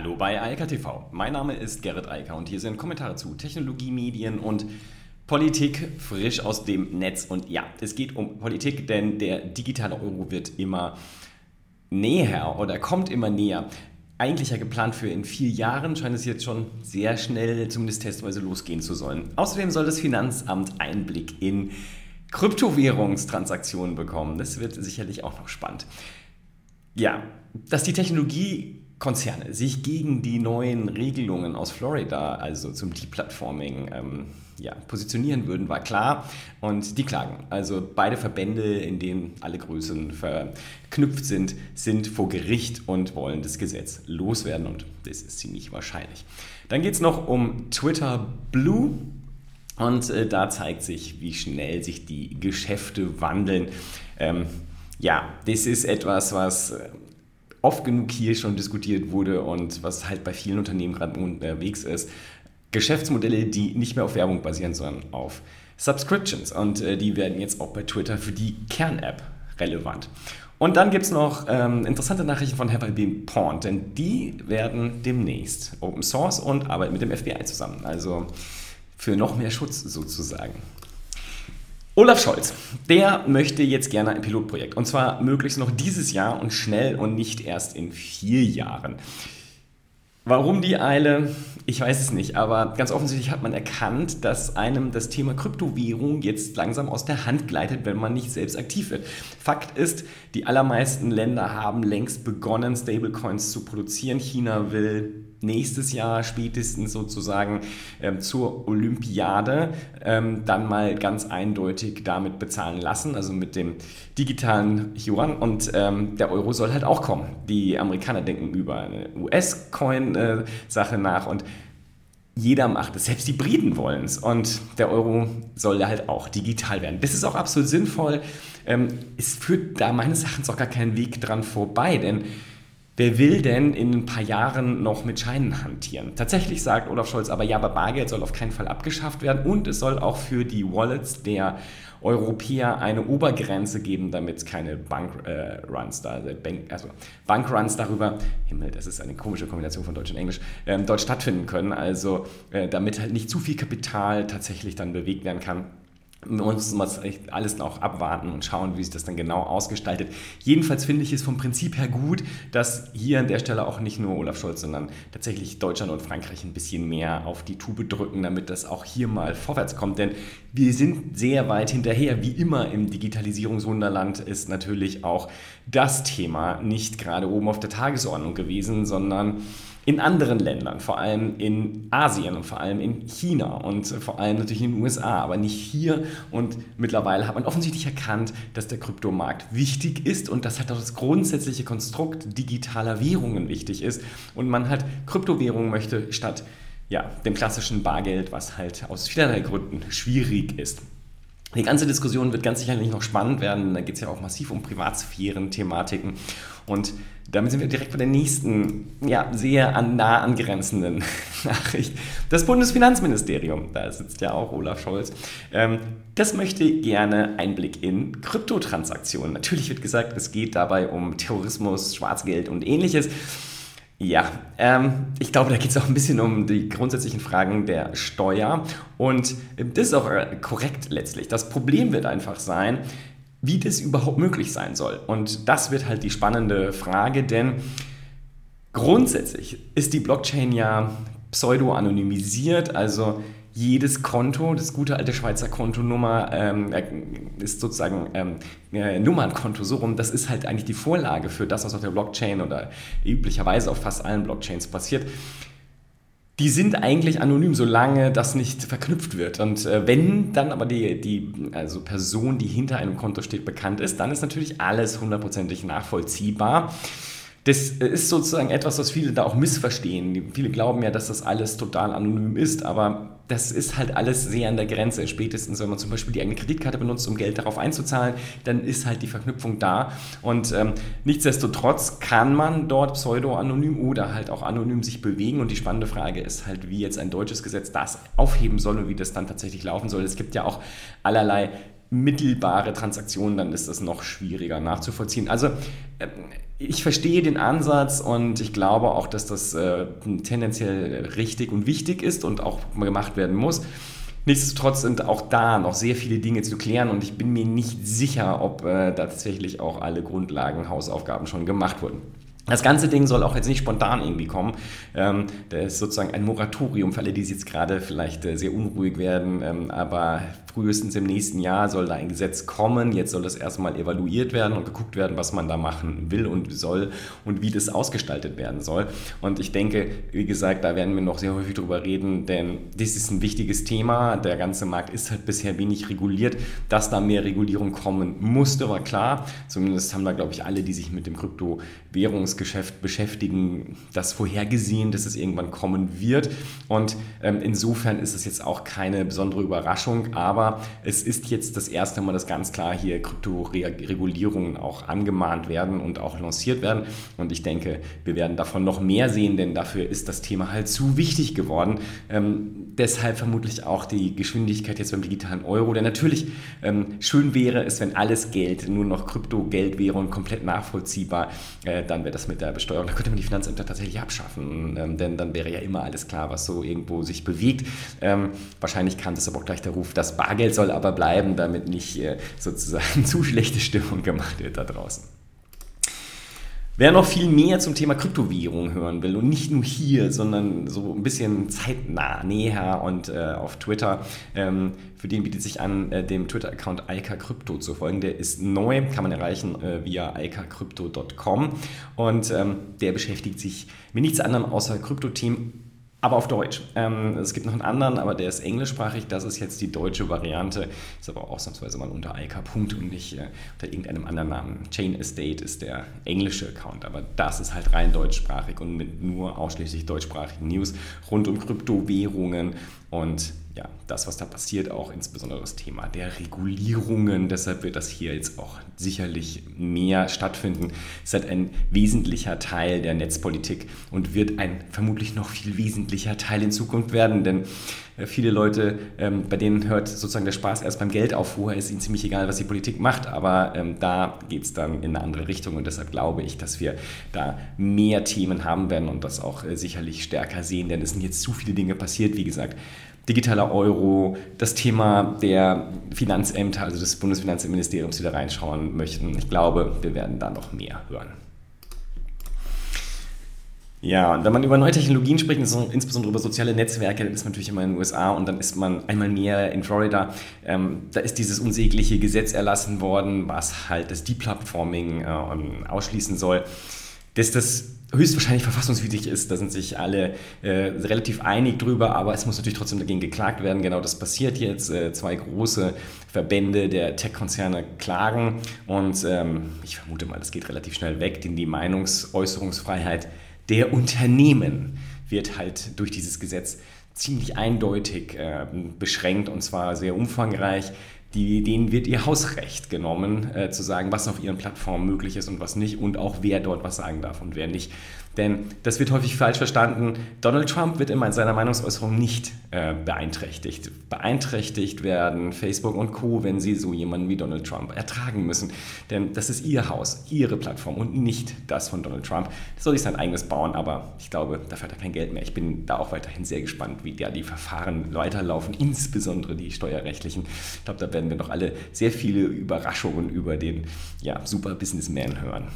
Hallo bei Eika TV. Mein Name ist Gerrit Eiker und hier sind Kommentare zu Technologie, Medien und Politik frisch aus dem Netz. Und ja, es geht um Politik, denn der digitale Euro wird immer näher oder kommt immer näher. Eigentlich ja geplant für in vier Jahren, scheint es jetzt schon sehr schnell, zumindest testweise, losgehen zu sollen. Außerdem soll das Finanzamt Einblick in Kryptowährungstransaktionen bekommen. Das wird sicherlich auch noch spannend. Ja, dass die Technologiekonzerne sich gegen die neuen Regelungen aus Florida, also zum Deplatforming, ähm, ja, positionieren würden, war klar. Und die klagen. Also beide Verbände, in denen alle Größen verknüpft sind, sind vor Gericht und wollen das Gesetz loswerden. Und das ist ziemlich wahrscheinlich. Dann geht es noch um Twitter Blue. Und äh, da zeigt sich, wie schnell sich die Geschäfte wandeln. Ähm, ja, das ist etwas, was äh, oft genug hier schon diskutiert wurde und was halt bei vielen Unternehmen gerade unterwegs ist. Geschäftsmodelle, die nicht mehr auf Werbung basieren, sondern auf Subscriptions. Und äh, die werden jetzt auch bei Twitter für die Kern-App relevant. Und dann gibt es noch ähm, interessante Nachrichten von I Been Pawned, denn die werden demnächst Open Source und arbeiten mit dem FBI zusammen. Also für noch mehr Schutz sozusagen. Olaf Scholz, der möchte jetzt gerne ein Pilotprojekt. Und zwar möglichst noch dieses Jahr und schnell und nicht erst in vier Jahren. Warum die Eile? Ich weiß es nicht, aber ganz offensichtlich hat man erkannt, dass einem das Thema Kryptowährung jetzt langsam aus der Hand gleitet, wenn man nicht selbst aktiv wird. Fakt ist, die allermeisten Länder haben längst begonnen, Stablecoins zu produzieren. China will nächstes Jahr spätestens sozusagen ähm, zur Olympiade ähm, dann mal ganz eindeutig damit bezahlen lassen, also mit dem digitalen Yuan. Und ähm, der Euro soll halt auch kommen. Die Amerikaner denken über eine US-Coin-Sache nach und jeder macht es, selbst die Briten wollen es. Und der Euro soll halt auch digital werden. Das ist auch absolut sinnvoll. Ähm, es führt da meines Erachtens auch gar keinen Weg dran vorbei, denn Wer will denn in ein paar Jahren noch mit Scheinen hantieren? Tatsächlich sagt Olaf Scholz aber, ja, aber Bargeld soll auf keinen Fall abgeschafft werden und es soll auch für die Wallets der Europäer eine Obergrenze geben, damit keine Bankruns äh, da, Bank, also Bankruns darüber, Himmel, das ist eine komische Kombination von Deutsch und Englisch, ähm, dort stattfinden können. Also äh, damit halt nicht zu viel Kapital tatsächlich dann bewegt werden kann man muss alles noch abwarten und schauen, wie sich das dann genau ausgestaltet. Jedenfalls finde ich es vom Prinzip her gut, dass hier an der Stelle auch nicht nur Olaf Scholz, sondern tatsächlich Deutschland und Frankreich ein bisschen mehr auf die Tube drücken, damit das auch hier mal vorwärts kommt. Denn wir sind sehr weit hinterher. Wie immer im Digitalisierungswunderland ist natürlich auch das Thema nicht gerade oben auf der Tagesordnung gewesen, sondern in anderen Ländern, vor allem in Asien und vor allem in China und vor allem natürlich in den USA, aber nicht hier. Und mittlerweile hat man offensichtlich erkannt, dass der Kryptomarkt wichtig ist und dass halt das grundsätzliche Konstrukt digitaler Währungen wichtig ist und man halt Kryptowährungen möchte statt ja, dem klassischen Bargeld, was halt aus vielerlei Gründen schwierig ist. Die ganze Diskussion wird ganz sicherlich noch spannend werden. Da geht es ja auch massiv um Privatsphären-Thematiken. Und damit sind wir direkt bei der nächsten, ja, sehr an, nah angrenzenden Nachricht. Das Bundesfinanzministerium, da sitzt ja auch Olaf Scholz, ähm, das möchte gerne Einblick in Kryptotransaktionen. Natürlich wird gesagt, es geht dabei um Terrorismus, Schwarzgeld und ähnliches. Ja, ähm, ich glaube, da geht es auch ein bisschen um die grundsätzlichen Fragen der Steuer. Und das ist auch äh, korrekt letztlich. Das Problem wird einfach sein, wie das überhaupt möglich sein soll. Und das wird halt die spannende Frage, denn grundsätzlich ist die Blockchain ja pseudo-anonymisiert, also jedes Konto, das gute alte Schweizer Kontonummer, ähm, äh, ist sozusagen ähm, äh, Nummernkonto so rum. Das ist halt eigentlich die Vorlage für das, was auf der Blockchain oder üblicherweise auf fast allen Blockchains passiert. Die sind eigentlich anonym, solange das nicht verknüpft wird. Und äh, wenn dann aber die, die also Person, die hinter einem Konto steht, bekannt ist, dann ist natürlich alles hundertprozentig nachvollziehbar. Das ist sozusagen etwas, was viele da auch missverstehen. Viele glauben ja, dass das alles total anonym ist, aber das ist halt alles sehr an der Grenze. Spätestens, wenn man zum Beispiel die eigene Kreditkarte benutzt, um Geld darauf einzuzahlen, dann ist halt die Verknüpfung da. Und ähm, nichtsdestotrotz kann man dort pseudo-anonym oder halt auch anonym sich bewegen. Und die spannende Frage ist halt, wie jetzt ein deutsches Gesetz das aufheben soll und wie das dann tatsächlich laufen soll. Es gibt ja auch allerlei mittelbare Transaktionen, dann ist das noch schwieriger nachzuvollziehen. Also ähm, ich verstehe den Ansatz und ich glaube auch, dass das äh, tendenziell richtig und wichtig ist und auch gemacht werden muss. Nichtsdestotrotz sind auch da noch sehr viele Dinge zu klären und ich bin mir nicht sicher, ob äh, tatsächlich auch alle Grundlagen, Hausaufgaben schon gemacht wurden. Das ganze Ding soll auch jetzt nicht spontan irgendwie kommen. Ähm, da ist sozusagen ein Moratorium für alle, die jetzt gerade vielleicht äh, sehr unruhig werden. Ähm, aber frühestens im nächsten Jahr soll da ein Gesetz kommen. Jetzt soll das erstmal evaluiert werden und geguckt werden, was man da machen will und soll und wie das ausgestaltet werden soll. Und ich denke, wie gesagt, da werden wir noch sehr häufig drüber reden, denn das ist ein wichtiges Thema. Der ganze Markt ist halt bisher wenig reguliert. Dass da mehr Regulierung kommen musste, war klar. Zumindest haben da, glaube ich, alle, die sich mit dem Kryptowährungsgeschäft beschäftigen, das vorhergesehen, dass es irgendwann kommen wird. Und ähm, insofern ist es jetzt auch keine besondere Überraschung, aber es ist jetzt das erste Mal, dass ganz klar hier Kryptoregulierungen auch angemahnt werden und auch lanciert werden. Und ich denke, wir werden davon noch mehr sehen, denn dafür ist das Thema halt zu wichtig geworden. Ähm, deshalb vermutlich auch die Geschwindigkeit jetzt beim digitalen Euro, der natürlich ähm, schön wäre es, wenn alles Geld nur noch Kryptogeld wäre und komplett nachvollziehbar, äh, dann wäre das mit der Besteuerung. Da könnte man die Finanzämter tatsächlich abschaffen, ähm, denn dann wäre ja immer alles klar, was so irgendwo sich bewegt. Ähm, wahrscheinlich kam das aber auch gleich der Ruf, Bargeld Bargeld soll aber bleiben, damit nicht äh, sozusagen zu schlechte Stimmung gemacht wird da draußen. Wer noch viel mehr zum Thema Kryptowährung hören will und nicht nur hier, sondern so ein bisschen zeitnah, näher und äh, auf Twitter, ähm, für den bietet sich an, äh, dem Twitter-Account Alka Crypto zu folgen. Der ist neu, kann man erreichen äh, via alkacrypto.com und ähm, der beschäftigt sich mit nichts anderem außer Kryptothemen aber auf Deutsch. Ähm, es gibt noch einen anderen, aber der ist englischsprachig. Das ist jetzt die deutsche Variante. Ist aber ausnahmsweise mal unter IK. und nicht äh, unter irgendeinem anderen Namen. Chain Estate ist der englische Account, aber das ist halt rein deutschsprachig und mit nur ausschließlich deutschsprachigen News rund um Kryptowährungen und ja, das, was da passiert, auch insbesondere das Thema der Regulierungen. Deshalb wird das hier jetzt auch sicherlich mehr stattfinden. Es ist halt ein wesentlicher Teil der Netzpolitik und wird ein vermutlich noch viel wesentlicher Teil in Zukunft werden, denn äh, viele Leute, ähm, bei denen hört sozusagen der Spaß erst beim Geld auf. Vorher ist ihnen ziemlich egal, was die Politik macht, aber ähm, da geht es dann in eine andere Richtung und deshalb glaube ich, dass wir da mehr Themen haben werden und das auch äh, sicherlich stärker sehen, denn es sind jetzt zu viele Dinge passiert. Wie gesagt, digitaler Euro, das Thema der Finanzämter, also des Bundesfinanzministeriums, die da reinschauen möchten. Ich glaube, wir werden da noch mehr hören. Ja, und wenn man über neue Technologien spricht, insbesondere über soziale Netzwerke, dann ist man natürlich immer in den USA und dann ist man einmal mehr in Florida. Ähm, da ist dieses unsägliche Gesetz erlassen worden, was halt das Deplatforming äh, ausschließen soll. Dass das höchstwahrscheinlich verfassungswidrig ist. Da sind sich alle äh, relativ einig drüber, aber es muss natürlich trotzdem dagegen geklagt werden. Genau das passiert jetzt. Äh, zwei große Verbände der Tech-Konzerne klagen und ähm, ich vermute mal, das geht relativ schnell weg, denn die Meinungsäußerungsfreiheit der Unternehmen wird halt durch dieses Gesetz ziemlich eindeutig äh, beschränkt und zwar sehr umfangreich die, denen wird ihr Hausrecht genommen, äh, zu sagen, was auf ihren Plattformen möglich ist und was nicht und auch wer dort was sagen darf und wer nicht. Denn das wird häufig falsch verstanden. Donald Trump wird immer in seiner Meinungsäußerung nicht äh, beeinträchtigt. Beeinträchtigt werden Facebook und Co., wenn sie so jemanden wie Donald Trump ertragen müssen. Denn das ist ihr Haus, ihre Plattform und nicht das von Donald Trump. Das soll sich sein eigenes bauen, aber ich glaube, dafür hat er kein Geld mehr. Ich bin da auch weiterhin sehr gespannt, wie da die Verfahren weiterlaufen, insbesondere die steuerrechtlichen. Ich glaube, da werden wir noch alle sehr viele Überraschungen über den ja, Super Businessman hören.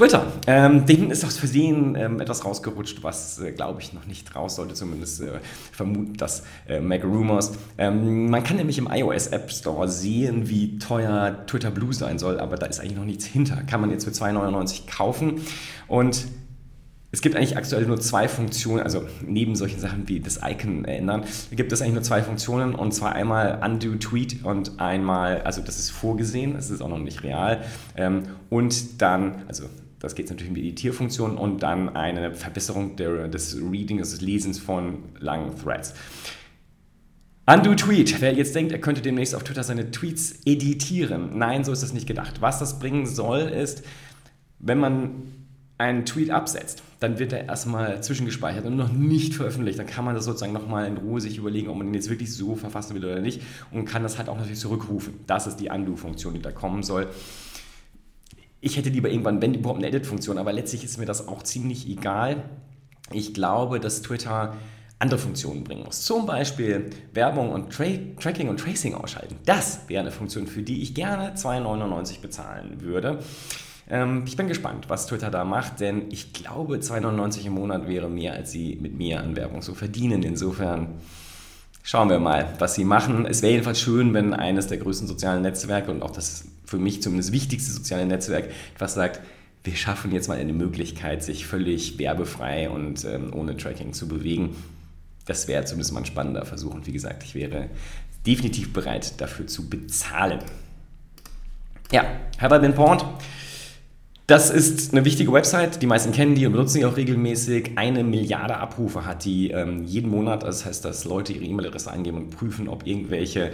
Twitter. Ähm, denen ist aus Versehen ähm, etwas rausgerutscht, was, äh, glaube ich, noch nicht raus sollte. Zumindest äh, vermutet das äh, Mac Rumors. Ähm, man kann nämlich im iOS App Store sehen, wie teuer Twitter Blue sein soll, aber da ist eigentlich noch nichts hinter. Kann man jetzt für 2,99 kaufen. Und es gibt eigentlich aktuell nur zwei Funktionen, also neben solchen Sachen wie das Icon ändern, gibt es eigentlich nur zwei Funktionen und zwar einmal Undo Tweet und einmal, also das ist vorgesehen, das ist auch noch nicht real ähm, und dann, also das geht natürlich um die Editierfunktion und dann eine Verbesserung der, des Readings, des Lesens von langen Threads. Undo Tweet. Wer jetzt denkt, er könnte demnächst auf Twitter seine Tweets editieren. Nein, so ist das nicht gedacht. Was das bringen soll, ist, wenn man einen Tweet absetzt, dann wird er erstmal zwischengespeichert und noch nicht veröffentlicht. Dann kann man das sozusagen nochmal in Ruhe sich überlegen, ob man den jetzt wirklich so verfassen will oder nicht und kann das halt auch natürlich zurückrufen. Das ist die Undo-Funktion, die da kommen soll. Ich hätte lieber irgendwann, wenn überhaupt, eine Edit-Funktion, aber letztlich ist mir das auch ziemlich egal. Ich glaube, dass Twitter andere Funktionen bringen muss. Zum Beispiel Werbung und Tra Tracking und Tracing ausschalten. Das wäre eine Funktion, für die ich gerne 2,99 bezahlen würde. Ähm, ich bin gespannt, was Twitter da macht, denn ich glaube, 2,99 im Monat wäre mehr, als sie mit mir an Werbung so verdienen. Insofern schauen wir mal, was sie machen. Es wäre jedenfalls schön, wenn eines der größten sozialen Netzwerke und auch das für mich zumindest wichtigste soziale Netzwerk etwas sagt, wir schaffen jetzt mal eine Möglichkeit, sich völlig werbefrei und ähm, ohne Tracking zu bewegen. Das wäre zumindest mal ein spannender Versuch. Und wie gesagt, ich wäre definitiv bereit, dafür zu bezahlen. Ja, have I been pawned? Das ist eine wichtige Website. Die meisten kennen die und benutzen die auch regelmäßig. Eine Milliarde Abrufe hat die ähm, jeden Monat. Das heißt, dass Leute ihre E-Mail-Adresse eingeben und prüfen, ob irgendwelche,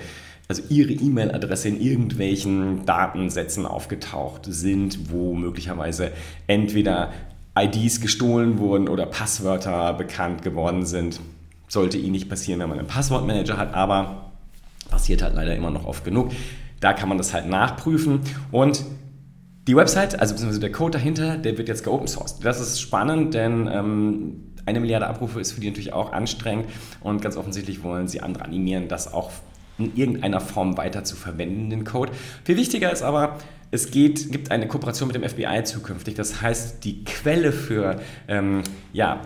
also ihre E-Mail-Adresse in irgendwelchen Datensätzen aufgetaucht sind, wo möglicherweise entweder IDs gestohlen wurden oder Passwörter bekannt geworden sind. Sollte ihnen nicht passieren, wenn man einen Passwortmanager hat, aber passiert halt leider immer noch oft genug. Da kann man das halt nachprüfen und die Website, also beziehungsweise der Code dahinter, der wird jetzt geopen sourced. Das ist spannend, denn ähm, eine Milliarde Abrufe ist für die natürlich auch anstrengend und ganz offensichtlich wollen sie andere animieren, das auch in irgendeiner Form weiter zu verwenden, den Code. Viel wichtiger ist aber, es geht, gibt eine Kooperation mit dem FBI zukünftig. Das heißt, die Quelle für ähm, ja,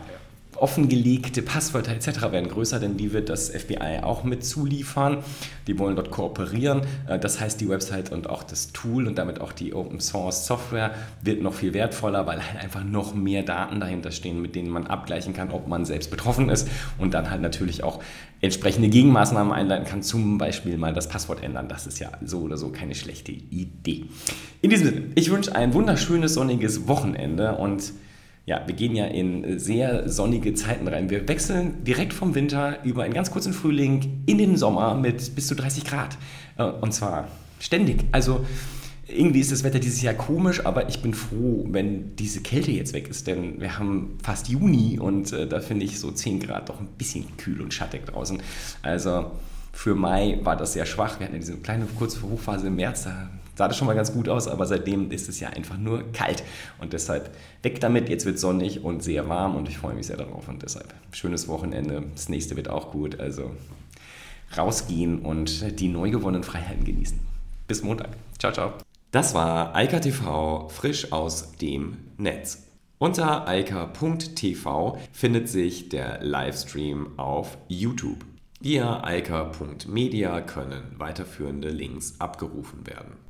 offengelegte Passwörter etc. werden größer, denn die wird das FBI auch mit zuliefern. Die wollen dort kooperieren. Äh, das heißt, die Website und auch das Tool und damit auch die Open Source Software wird noch viel wertvoller, weil halt einfach noch mehr Daten dahinter stehen, mit denen man abgleichen kann, ob man selbst betroffen ist und dann halt natürlich auch entsprechende Gegenmaßnahmen einleiten kann, zum Beispiel mal das Passwort ändern. Das ist ja so oder so keine schlechte Idee. In diesem Sinne, ich wünsche ein wunderschönes sonniges Wochenende und ja, wir gehen ja in sehr sonnige Zeiten rein. Wir wechseln direkt vom Winter über einen ganz kurzen Frühling in den Sommer mit bis zu 30 Grad. Äh, und zwar ständig. Also irgendwie ist das Wetter dieses Jahr komisch, aber ich bin froh, wenn diese Kälte jetzt weg ist, denn wir haben fast Juni und äh, da finde ich so 10 Grad doch ein bisschen kühl und schattig draußen. Also für Mai war das sehr schwach. Wir hatten ja diese kleine kurze Hochphase im März, da sah das schon mal ganz gut aus, aber seitdem ist es ja einfach nur kalt. Und deshalb weg damit, jetzt wird sonnig und sehr warm und ich freue mich sehr darauf. Und deshalb schönes Wochenende. Das nächste wird auch gut. Also rausgehen und die neu gewonnenen Freiheiten genießen. Bis Montag. Ciao, ciao. Das war Eika TV frisch aus dem Netz. Unter eika.tv findet sich der Livestream auf YouTube. Via eika.media können weiterführende Links abgerufen werden.